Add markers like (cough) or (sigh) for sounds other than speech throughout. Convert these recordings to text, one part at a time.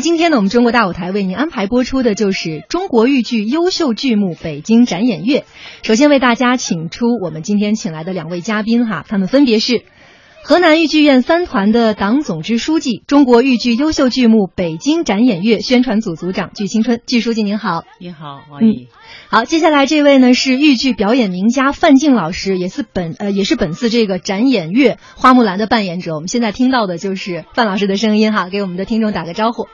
今天呢，我们中国大舞台为您安排播出的就是中国豫剧优秀剧目北京展演月。首先为大家请出我们今天请来的两位嘉宾哈，他们分别是河南豫剧院三团的党总支书记、中国豫剧优秀剧目北京展演月宣传组组长具青春。具书记您好，您好，王毅。好，接下来这位呢是豫剧表演名家范静老师，也是本呃也是本次这个展演月《花木兰》的扮演者。我们现在听到的就是范老师的声音哈，给我们的听众打个招呼。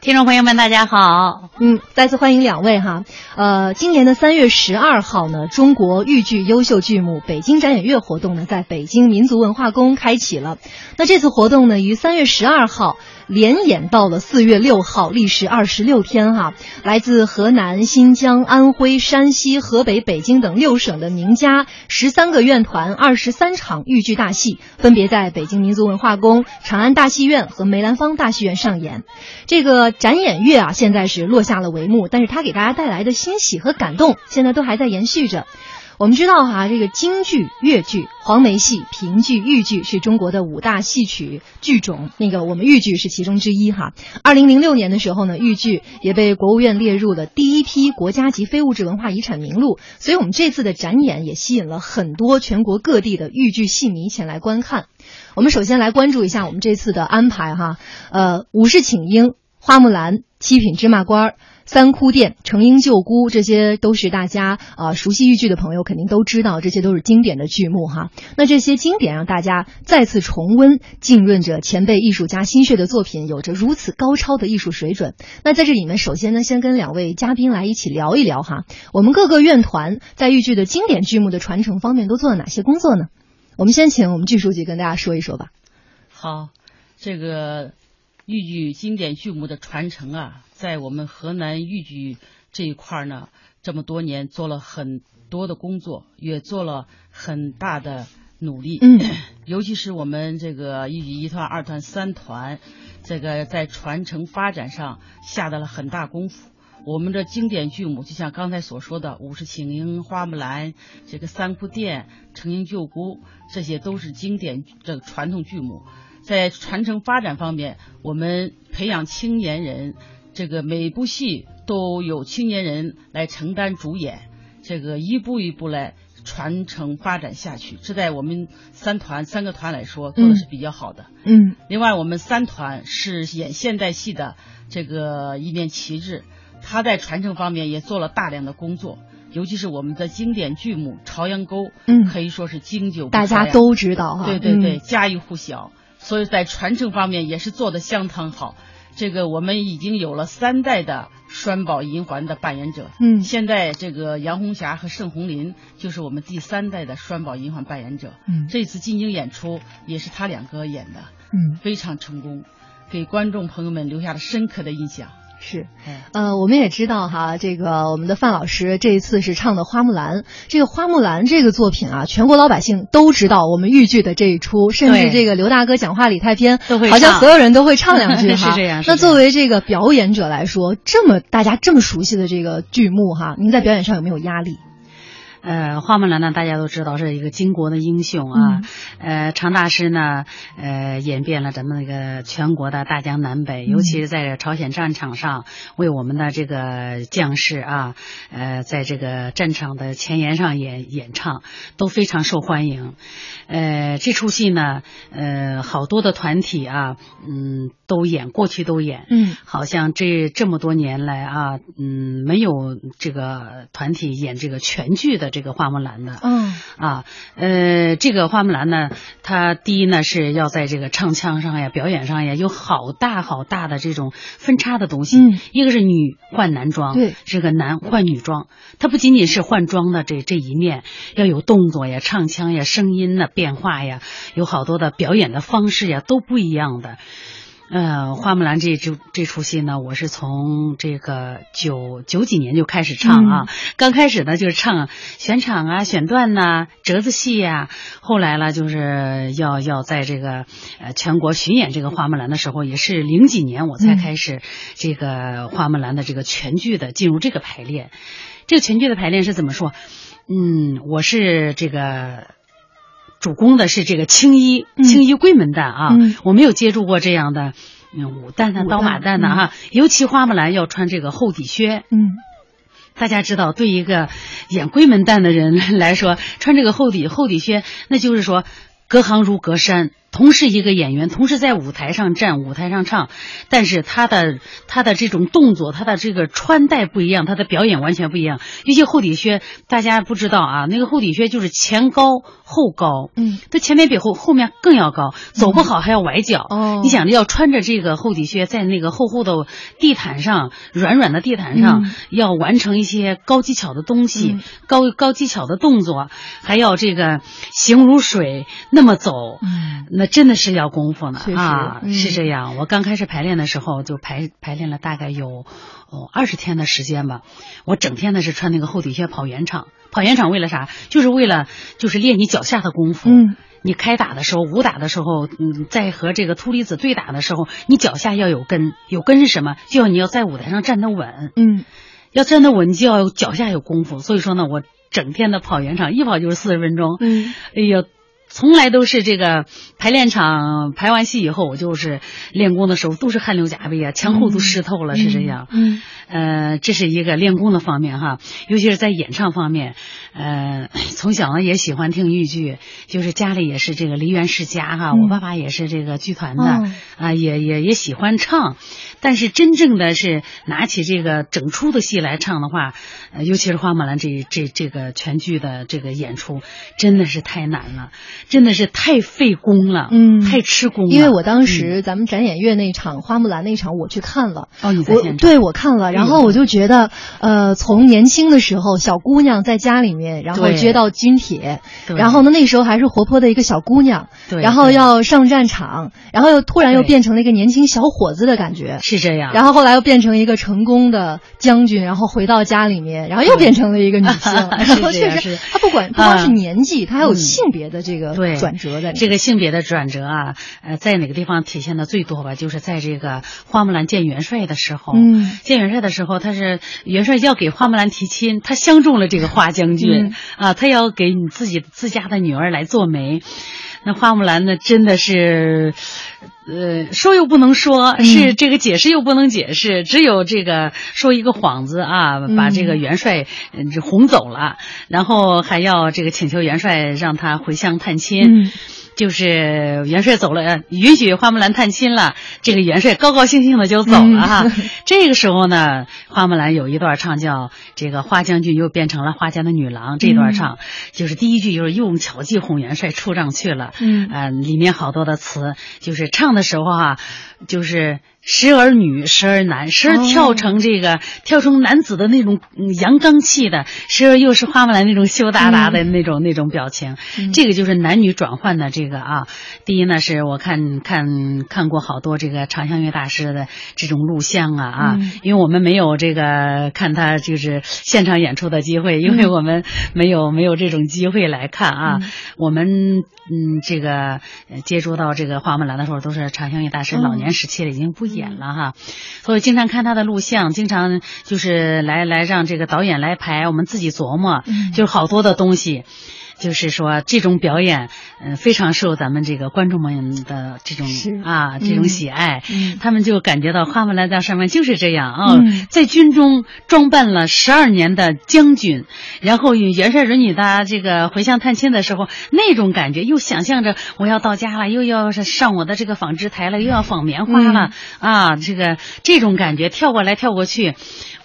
听众朋友们，大家好，嗯，再次欢迎两位哈。呃，今年的三月十二号呢，中国豫剧优秀剧目北京展演月活动呢，在北京民族文化宫开启了。那这次活动呢，于三月十二号。连演到了四月六号，历时二十六天哈。来自河南、新疆、安徽、山西、河北、北京等六省的名家，十三个院团，二十三场豫剧大戏，分别在北京民族文化宫、长安大戏院和梅兰芳大戏院上演。这个展演月啊，现在是落下了帷幕，但是它给大家带来的欣喜和感动，现在都还在延续着。我们知道哈，这个京剧、越剧、黄梅戏、评剧、豫剧是中国的五大戏曲剧种。那个我们豫剧是其中之一哈。二零零六年的时候呢，豫剧也被国务院列入了第一批国家级非物质文化遗产名录。所以，我们这次的展演也吸引了很多全国各地的豫剧戏迷前来观看。我们首先来关注一下我们这次的安排哈。呃，武士请缨、花木兰、七品芝麻官。三哭殿、程婴救姑，这些都是大家啊熟悉豫剧的朋友肯定都知道，这些都是经典的剧目哈。那这些经典让大家再次重温，浸润着前辈艺术家心血的作品，有着如此高超的艺术水准。那在这里面，首先呢，先跟两位嘉宾来一起聊一聊哈，我们各个院团在豫剧的经典剧目的传承方面都做了哪些工作呢？我们先请我们剧书记跟大家说一说吧。好，这个。豫剧经典剧目的传承啊，在我们河南豫剧这一块呢，这么多年做了很多的工作，也做了很大的努力。嗯，(clears throat) 尤其是我们这个豫剧一团、二团、三团，这个在传承发展上下的了很大功夫。我们的经典剧目，就像刚才所说的《五十请缨》《花木兰》这个《三哭殿》《程婴救姑》，这些都是经典这个传统剧目。在传承发展方面，我们培养青年人，这个每部戏都有青年人来承担主演，这个一步一步来传承发展下去。这在我们三团三个团来说做的是比较好的。嗯。另外，我们三团是演现代戏的这个一面旗帜，他在传承方面也做了大量的工作，尤其是我们的经典剧目《朝阳沟》，嗯，可以说是经久不大家都知道哈。对对对，家喻户晓。所以在传承方面也是做的相当好，这个我们已经有了三代的栓宝银环的扮演者，嗯，现在这个杨红霞和盛红林就是我们第三代的栓宝银环扮演者，嗯，这次进京演出也是他两个演的，嗯，非常成功，给观众朋友们留下了深刻的印象。是，呃，我们也知道哈，这个我们的范老师这一次是唱的《花木兰》，这个《花木兰》这个作品啊，全国老百姓都知道我们豫剧的这一出，甚至这个刘大哥讲话李太偏，好像所有人都会唱两句哈。(laughs) 是这样。那作为这个表演者来说，这么大家这么熟悉的这个剧目哈，您在表演上有没有压力？呃，花木兰呢，大家都知道是一个巾帼的英雄啊。呃，常大师呢，呃，演遍了咱们那个全国的大江南北，尤其是在朝鲜战场上，为我们的这个将士啊，呃，在这个战场的前沿上演演唱，都非常受欢迎。呃，这出戏呢，呃，好多的团体啊，嗯，都演，过去都演。嗯，好像这这么多年来啊，嗯，没有这个团体演这个全剧的。这个花木兰的，嗯。啊，呃，这个花木兰呢，它第一呢是要在这个唱腔上呀、表演上呀，有好大好大的这种分叉的东西。嗯，一个是女换男装，对，这个男换女装，它不仅仅是换装的这这一面，要有动作呀、唱腔呀、声音的变化呀，有好多的表演的方式呀，都不一样的。呃，花木兰这这这出戏呢，我是从这个九九几年就开始唱啊。刚开始呢就是唱选场啊、选段呐、折子戏呀。后来了就是要要在这个呃全国巡演这个花木兰的时候，也是零几年我才开始这个花木兰的这个全剧的进入这个排练。这个全剧的排练是怎么说？嗯，我是这个。主攻的是这个青衣青衣闺门旦啊，我没有接触过这样的嗯武旦的、刀马旦旦呐哈，尤其花木兰要穿这个厚底靴。嗯大家知道，对一个演闺门旦的人来说，穿这个厚底厚底靴，那就是说隔行如隔山。同是一个演员，同时在舞台上站、舞台上唱，但是他的他的这种动作、他的这个穿戴不一样，他的表演完全不一样。尤其厚底靴，大家不知道啊，那个厚底靴就是前高后高，嗯，它前面比后后面更要高，走不好还要崴脚。哦你想着要穿着这个厚底靴，在那个厚厚的地毯上、软软的地毯上，嗯要完成一些高技巧的东西、嗯高高技巧的动作，还要这个形如水那么走。嗯那真的是要功夫呢啊，嗯是这样。我刚开始排练的时候，就排排练了大概有哦二十天的时间吧。我整天呢是穿那个厚底靴跑圆场，跑圆场为了啥？就是为了就是练你脚下的功夫。嗯你开打的时候，武打的时候，嗯，在和这个秃离子对打的时候，你脚下要有根，有根是什么？就要你要在舞台上站得稳，嗯要站得稳，你就要脚下有功夫。所以说呢，我整天的跑圆场，一跑就是四十分钟。嗯哎呦，从来都是这个排练场排完戏以后，我就是练功的时候都是汗流浃背啊，前后都湿透了，是这样。嗯呃，这是一个练功的方面哈，尤其是在演唱方面，呃，从小呢也喜欢听豫剧，就是家里也是这个梨园世家哈，嗯。我爸爸也是这个剧团的，哦。啊，也也也喜欢唱，但是真正的是拿起这个整出的戏来唱的话，呃，尤其是花木兰这这这个全剧的这个演出，真的是太难了，真的是太费功了，嗯。太吃功了。因为我当时咱们展演月那场花木兰那场我去看了。哦，你在现场，对我看了，然后我就觉得，呃，从年轻的时候，小姑娘在家里面，然后接到军帖，然后呢，那时候还是活泼的一个小姑娘，对。然后要上战场，然后又突然又变成了一个年轻小伙子的感觉，是这样，然后后来又变成一个成功的将军，然后回到家里面，然后又变成了一个女性 (laughs) (laughs) 然后确实她不管不光是啊年纪，她还有嗯性别的这个转折在。这个性别的转折啊，呃，在哪个地方体现的最多吧？就是在这个花木兰见元帅的时候，嗯见元帅的时候，他是元帅要给花木兰提亲，他相中了这个花将军、嗯啊，他要给你自己自家的女儿来做媒。那花木兰呢，真的是，呃，说又不能说，嗯是这个解释又不能解释，只有这个说一个幌子啊，把这个元帅嗯这哄走了，然后还要这个请求元帅让他回乡探亲。嗯就是元帅走了，呃允许花木兰探亲了，这个元帅高高兴兴的就走了哈。嗯 (laughs) 这个时候呢，花木兰有一段唱叫这个花将军又变成了花家的女郎，这段唱、就是第一句就是用巧计哄元帅出帐去了，嗯呃，里面好多的词，就是唱的时候啊，就是。时而女，时而男，时而跳成这个、跳成男子的那种嗯阳刚气的，时而又是花木兰那种羞答答的那种、那种表情。嗯这个就是男女转换的这个啊。第一呢，是我看看看过好多这个长相乐大师的这种录像啊啊，嗯因为我们没有这个看他就是现场演出的机会，因为我们没有没有这种机会来看啊。嗯我们嗯这个呃接触到这个花木兰的时候，都是长相乐大师嗯老年时期了，已经不演了哈。所以经常看他的录像，经常就是来来让这个导演来排，我们自己琢磨，嗯就是好多的东西。就是说，这种表演，嗯、非常受咱们这个观众们的这种啊这种嗯喜爱。嗯他们就感觉到花木兰在上面就是这样啊、嗯在军中装扮了十二年的将军，然后与元帅允许他这个回乡探亲的时候，那种感觉又想象着我要到家了，又要是上我的这个纺织台了，又要纺棉花了、啊，这个这种感觉跳过来跳过去。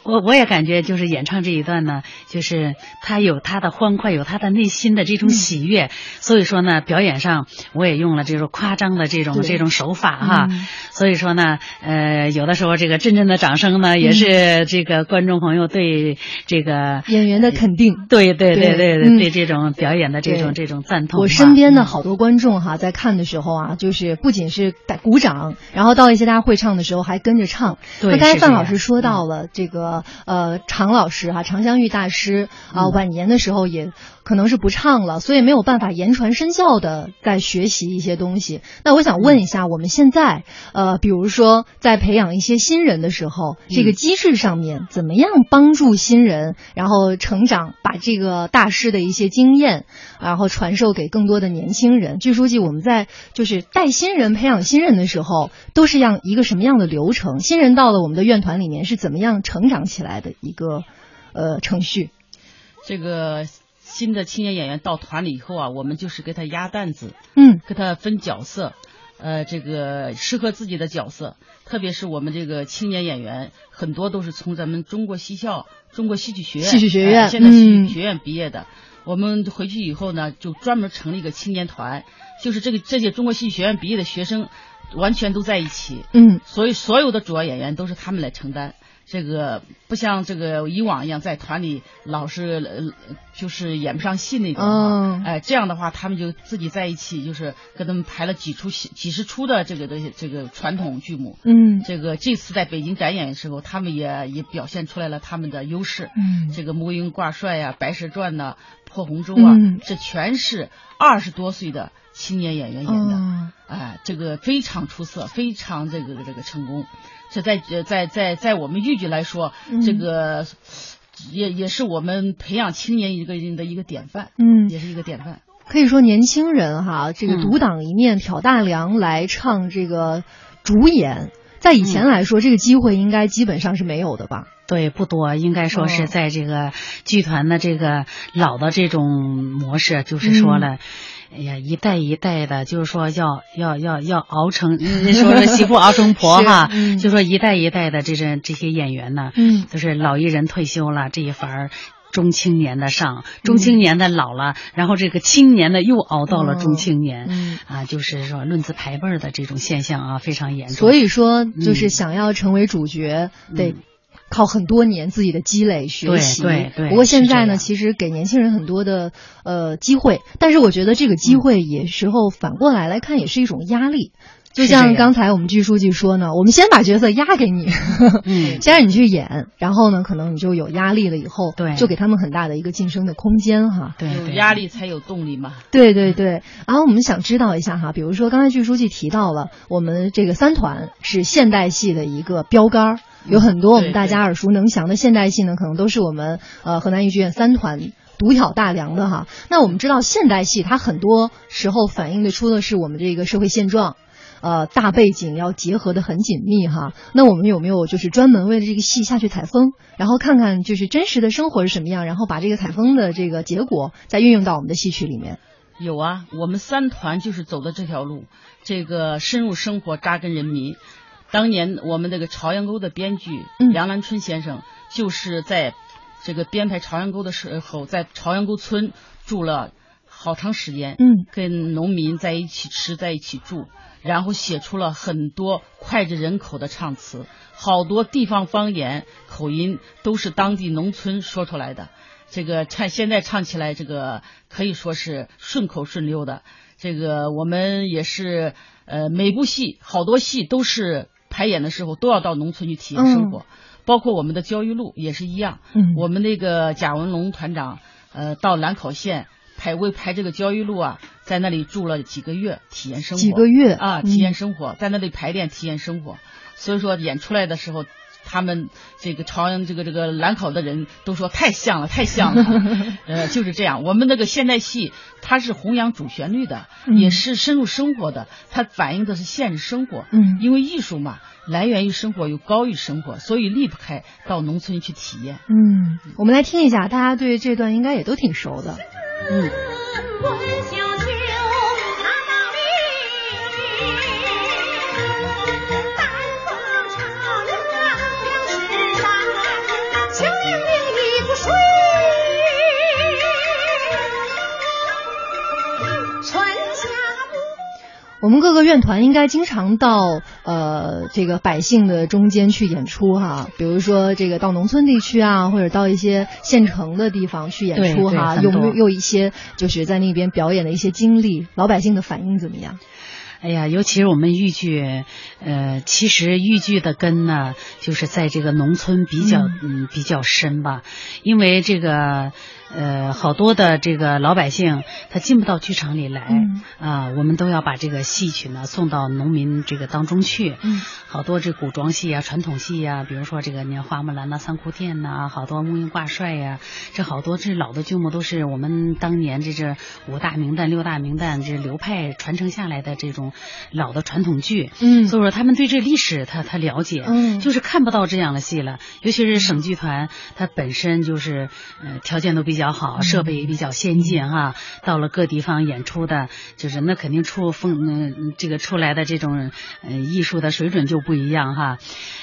我我也感觉就是演唱这一段呢，就是他有他的欢快，有他的内心的这种喜悦，所以说呢，表演上我也用了这种夸张的这种这种手法哈，嗯所以说呢，呃，有的时候这个阵阵的掌声呢，也是这个观众朋友对这个。演员的肯定。对对对对对嗯对这种表演的这种这种赞同。我身边的嗯好多观众哈，在看的时候啊，就是不仅是打鼓掌，然后到一些大家会唱的时候还跟着唱。对那刚才范老师说到了这个个呃常老师哈、常香玉大师啊、晚年的时候也可能是不唱了，所以没有办法言传身教的在学习一些东西。那我想问一下，我们现在呃，比如说在培养一些新人的时候，这个机制上面怎么样帮助新人然后成长，把这个大师的一些经验，然后传授给更多的年轻人？据书记，我们在就是带新人、培养新人的时候，都是样一个什么样的流程？新人到了我们的院团里面是怎么样成长起来的一个呃程序？这个新的青年演员到团里以后啊，我们就是给他压担子，嗯给他分角色，呃，这个适合自己的角色。特别是我们这个青年演员，很多都是从咱们中国戏校、中国戏剧学院、戏剧学院呃现在戏嗯剧学院毕业的。我们回去以后呢，就专门成立一个青年团，就是这个这些中国戏剧学院毕业的学生，完全都在一起。嗯所以所有的主要演员都是他们来承担。这个不像这个以往一样在团里老是呃就是演不上戏那种哈，嗯哎，这样的话他们就自己在一起，就是跟他们排了几出戏几十出的这个的这个传统剧目。嗯这个这次在北京展演的时候，他们也也表现出来了他们的优势。嗯这个《暮云挂帅》呀，《白蛇传》呐，《破红舟》啊，嗯这全是二十多岁的青年演员演的。哦哎，这个非常出色，非常这个这个成功。这在呃在在在我们豫剧来说，嗯这个也也是我们培养青年一个人的一个典范，嗯，也是一个典范。可以说年轻人哈，这个嗯独当一面、挑大梁来唱这个主演，在以前来说，这个机会应该基本上是没有的吧？对，不多，应该说哦是在这个剧团的这个老的这种模式，就是说了。哎呀，一代一代的，就是说要要要要熬成，嗯说是媳妇熬成婆哈，嗯就说一代一代的这这这些演员呢，嗯就是老艺人退休了，这一番儿中青年的上，中青年的老了，然后这个青年的又熬到了中青年，嗯。啊，就是说论资排辈儿的这种现象啊，非常严重。所以说，就是想要成为主角，嗯得靠很多年自己的积累学习。对对对不过现在呢，其实给年轻人很多的呃机会，但是我觉得这个机会也时候反过来来看，也是一种压力。就像刚才我们剧书记说呢，我们先把角色压给你，嗯 (laughs) 先让你去演，然后呢，可能你就有压力了，以后对就给他们很大的一个晋升的空间哈。对对有压力才有动力嘛。对对对，然后我们想知道一下哈，比如说刚才剧书记提到了，我们这个三团是现代戏的一个标杆儿，有很多我们大家耳熟能详的现代戏呢，可能都是我们呃河南豫剧院三团。独挑大梁的哈，那我们知道现代戏它很多时候反映的出的是我们这个社会现状，呃，大背景要结合的很紧密哈。那我们有没有就是专门为了这个戏下去采风，然后看看就是真实的生活是什么样，然后把这个采风的这个结果再运用到我们的戏曲里面？有啊，我们三团就是走的这条路，这个深入生活，扎根人民。当年我们那个朝阳沟的编剧嗯梁兰春先生，就是在这个编排朝阳沟的时候，在朝阳沟村住了好长时间，嗯跟农民在一起吃，在一起住，然后写出了很多脍炙人口的唱词，好多地方方言口音都是当地农村说出来的。这个唱现在唱起来，这个可以说是顺口顺溜的。这个我们也是，呃，每部戏好多戏都是排演的时候都要到农村去体验生活，包括我们的焦裕禄也是一样。嗯我们那个贾文龙团长，呃，到兰考县排为排这个焦裕禄啊，在那里住了几个月，体验生活。几个月啊，嗯体验生活，在那里排练体验生活。所以说演出来的时候，他们这个朝阳这个这个兰考的人都说太像了，太像了。(laughs) 呃，就是这样。我们那个现代戏，它是弘扬主旋律的，嗯也是深入生活的，它反映的是现实生活。嗯因为艺术嘛，来源于生活，又高于生活，所以离不开到农村去体验。嗯，我们来听一下，大家对这段应该也都挺熟的。嗯。我们各个院团应该经常到呃这个百姓的中间去演出哈，比如说这个到农村地区啊，或者到一些县城的地方去演出哈，有没有有一些就是在那边表演的一些经历，老百姓的反应怎么样？哎呀，尤其是我们豫剧，呃，其实豫剧的根呢，就是在这个农村比较嗯比较深吧，因为这个呃好多的这个老百姓他进不到剧场里来嗯啊、我们都要把这个戏曲呢送到农民这个当中去。嗯好多这古装戏啊、传统戏呀、比如说这个你看花木兰呐、三窟店呐、好多木鱼挂帅呀、这好多这老的剧目都是我们当年这这五大名旦、六大名旦这流派传承下来的这种老的传统剧。嗯所以说他们对这历史他他了解，嗯就是看不到这样的戏了。尤其是省剧团，它本身就是呃条件都比较好，设备也比较先进哈。到了各地方演出的，就是那肯定出风嗯、这个出来的这种呃艺术的水准就不一样哈。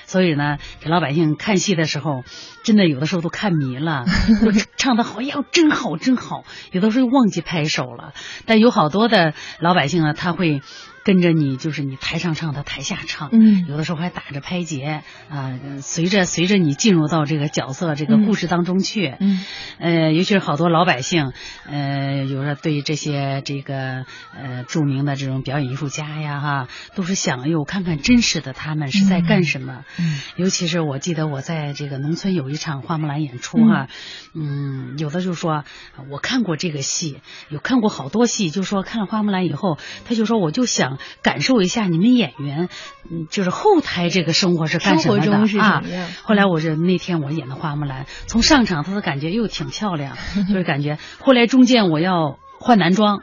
所以呢，给老百姓看戏的时候，真的有的时候都看迷了，都 (laughs) 唱的好，哎呀，真好，真好，有的时候忘记拍手了。但有好多的老百姓呢，他会跟着你，就是你台上唱，他台下唱，嗯。有的时候还打着拍节啊、随着随着你进入到这个角色、这个故事当中去，嗯。呃，尤其是好多老百姓，呃，有的对这些这个呃著名的这种表演艺术家呀，哈，都是想，哎呦，看看真实的他们是在干什么。嗯。尤其是我记得我在这个农村有一场花木兰演出哈，嗯有的就说我看过这个戏，有看过好多戏，就说看了花木兰以后，他就说我就想感受一下你们演员，嗯，就是后台这个生活是干什么的生活中是啊？后来我是那天我演的花木兰，从上场他的感觉又挺漂亮，就是感觉后来中间我要换男装。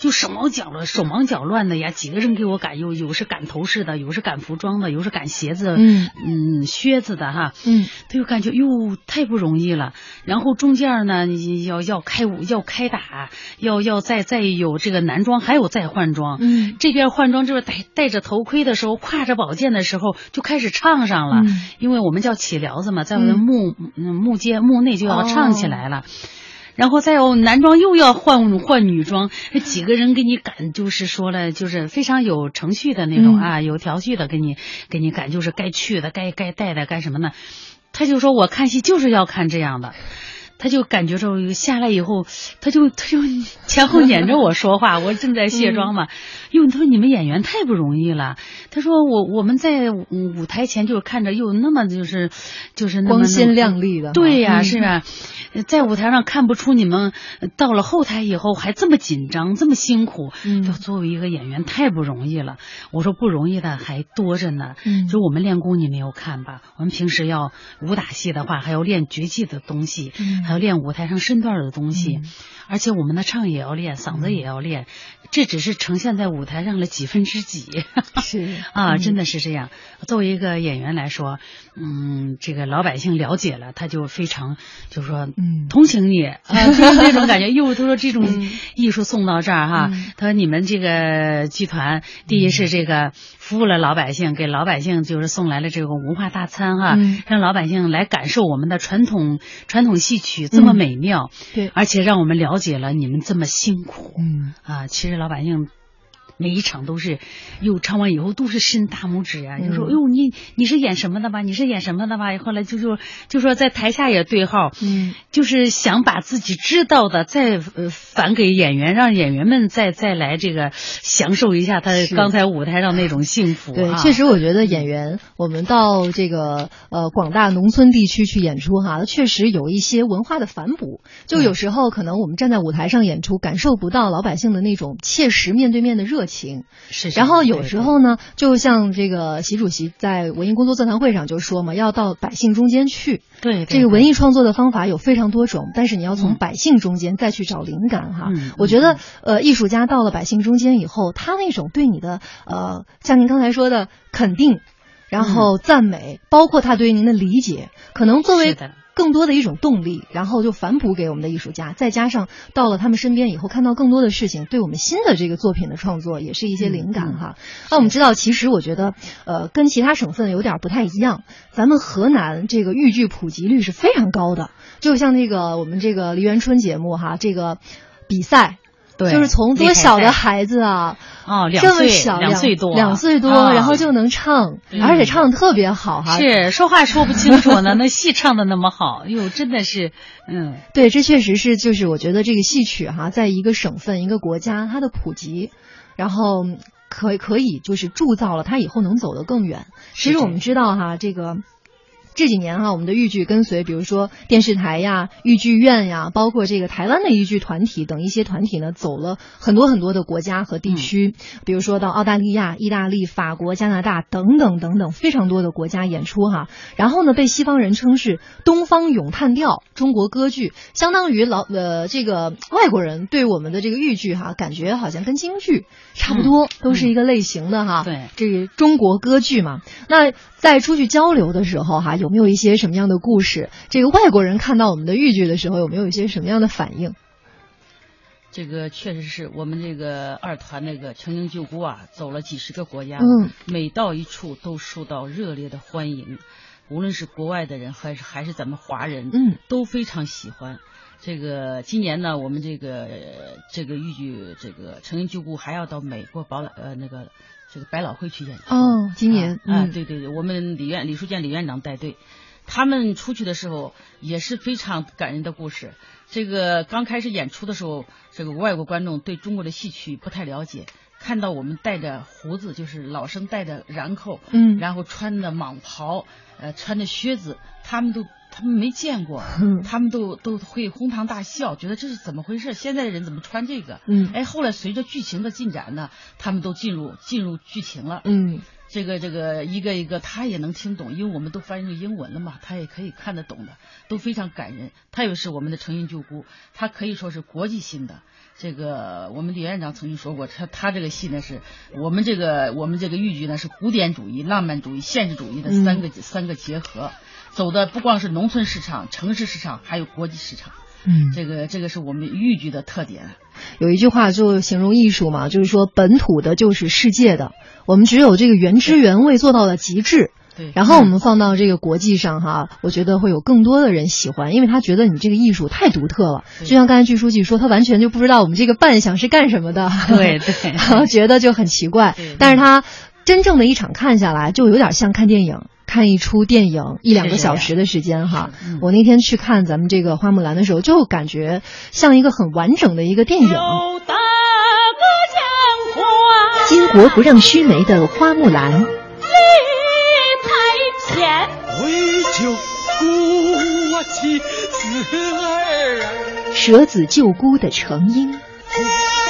就手忙脚乱、手忙脚乱的呀，几个人给我赶，有有是赶头饰的，有是赶服装的，有是赶鞋子、嗯。嗯靴子的哈，嗯。他就感觉哟太不容易了。然后中间呢，要要开舞，要开打，要要再再有这个男装，还有再换装。嗯。这边换装这边戴戴着头盔的时候，挎着宝剑的时候就开始唱上了，嗯。因为我们叫起撩子嘛，在我嗯们幕嗯幕间幕内就要唱起来了。然后再有男装又要换换女装，那几个人给你赶，就是说了，就是非常有程序的那种、嗯啊，有条序的给你给你赶，就是该去的、该该带的、干什么呢？他就说我看戏就是要看这样的。他就感觉着下来以后，他就他就前后撵着我说话，(laughs) 我正在卸妆嘛。哟，他说你们演员太不容易了。他说我我们在嗯舞台前就是看着又那么就是就是那么光鲜亮丽的，对呀、嗯是啊，在舞台上看不出你们呃到了后台以后还这么紧张，这么辛苦。嗯就作为一个演员太不容易了。我说不容易的还多着呢。嗯就我们练功你没有看吧？我们平时要武打戏的话，还要练绝技的东西，嗯还要练舞台上身段的东西。嗯而且我们的唱也要练，嗓子也要练，这只是呈现在舞台上的几分之几。是 (laughs) 啊，真的的是这样。作为一个演员来说，嗯，这个老百姓了解了，他就非常就说，嗯。同情你 (laughs) 啊，就是那种感觉。哟，他说这种嗯。艺术送到这儿哈，嗯。他说你们这个剧团，第一是这个服务了老百姓，给老百姓就是送来了这个文化大餐哈，嗯。让老百姓来感受我们的传统传统戏曲这么嗯。美妙，对。而且让我们了解了你们这么辛苦。嗯啊，其实老百姓每一场都是，哟，唱完以后都是伸大拇指呀、就说，嗯哟，你你是演什么的吧？你是演什么的吧？后来就就就说在台下也对号，嗯就是想把自己知道的再呃返给演员，让演员们再再来这个享受一下他刚才舞台上那种幸福、啊。对，确实，我觉得演员，我们到这个呃广大农村地区去演出哈，确实有一些文化的反哺。就有时候可能我们站在舞台上演出，感受不到老百姓的那种切实面对面的热情。是。然后有时候呢，就像这个习主席在文艺工作座谈会上就说嘛，要到百姓中间去。对对这个文艺创作的方法有非常多种，但是你要从嗯百姓中间再去找灵感哈。嗯我觉得呃，艺术家到了百姓中间以后，他那种对你的呃，像您刚才说的肯定，然后赞美，包括他对您的理解，可能作为更多的一种动力，然后就反哺给我们的艺术家，再加上到了他们身边以后，看到更多的事情，对我们新的这个作品的创作也是一些灵感哈。那我们知道，其实我觉得，呃，跟其他省份有点不太一样，咱们河南这个豫剧普及率是非常高的，就像那个我们这个梨园春节目哈，这个比赛。对就是从多小的孩子啊，哦，两岁小两岁多两岁多，啊然后就能唱，嗯而且唱的特别好哈。是说话说不清楚呢，(laughs) 那戏唱的那么好，哟，真的是，嗯。对，这确实是，就是我觉得这个戏曲哈，在一个省份、一个国家，它的普及，然后可可以就是铸造了他以后能走得更远。其实我们知道哈，这个。这几年哈，我们的豫剧跟随，比如说电视台呀、豫剧院呀，包括这个台湾的豫剧团体等一些团体呢，走了很多很多的国家和地区，比如说到澳大利亚、意大利、法国、加拿大等等等等非常多的国家演出哈。然后呢，被西方人称是东方咏叹调中国歌剧，相当于老呃这个外国人对我们的这个豫剧哈，感觉好像跟京剧差不多，都是一个类型的哈。对，这个中国歌剧嘛，那在出去交流的时候哈，有没有一些什么样的故事？这个外国人看到我们的豫剧的时候，有没有一些什么样的反应？这个确实是我们这个二团那个成英救孤啊，走了几十个国家，嗯，每到一处都受到热烈的欢迎，无论是国外的人还是还是咱们华人，嗯，都非常喜欢。这个今年呢，我们这个这个豫剧这个成营救孤还要到美国保老呃那个这个百老汇去演出。哦，今年啊，啊嗯对对对，我们李院李书建李院长带队，他们出去的时候也是非常感人的故事。这个刚开始演出的时候，这个外国观众对中国的戏曲不太了解，看到我们戴着胡子，就是老生戴着髯扣，嗯然后穿的蟒袍，呃，穿的靴子，他们都他们没见过，嗯他们都都会哄堂大笑，觉得这是怎么回事？现在的人怎么穿这个？嗯哎，后来随着剧情的进展呢，他们都进入进入剧情了。嗯这个这个一个一个他也能听懂，因为我们都翻译成英文了嘛，他也可以看得懂的，都非常感人。他也是我们的成因救姑，他可以说是国际性的。这个我们李院长曾经说过，他他这个戏呢是我们这个我们这个豫剧呢是古典主义、浪漫主义、现实主义的三个、三个结合，走的不光是农村市场、城市市场，还有国际市场。嗯，这个这个是我们豫剧的特点。有一句话就形容艺术嘛，就是说本土的就是世界的，我们只有这个原汁原味做到了极致。对，然后我们放到这个国际上哈，我觉得会有更多的人喜欢，因为他觉得你这个艺术太独特了。就像刚才据书记说，他完全就不知道我们这个扮相是干什么的，对对 (laughs) 然后觉得就很奇怪。但是他真正的一场看下来，就有点像看电影。看一出电影一两个小时的时间哈，嗯。我那天去看咱们这个花木兰的时候，就感觉像一个很完整的一个电影。巾帼不让须眉的花木兰，舍子救孤的程婴，哦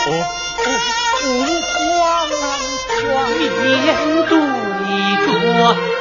哦哦，皇皇面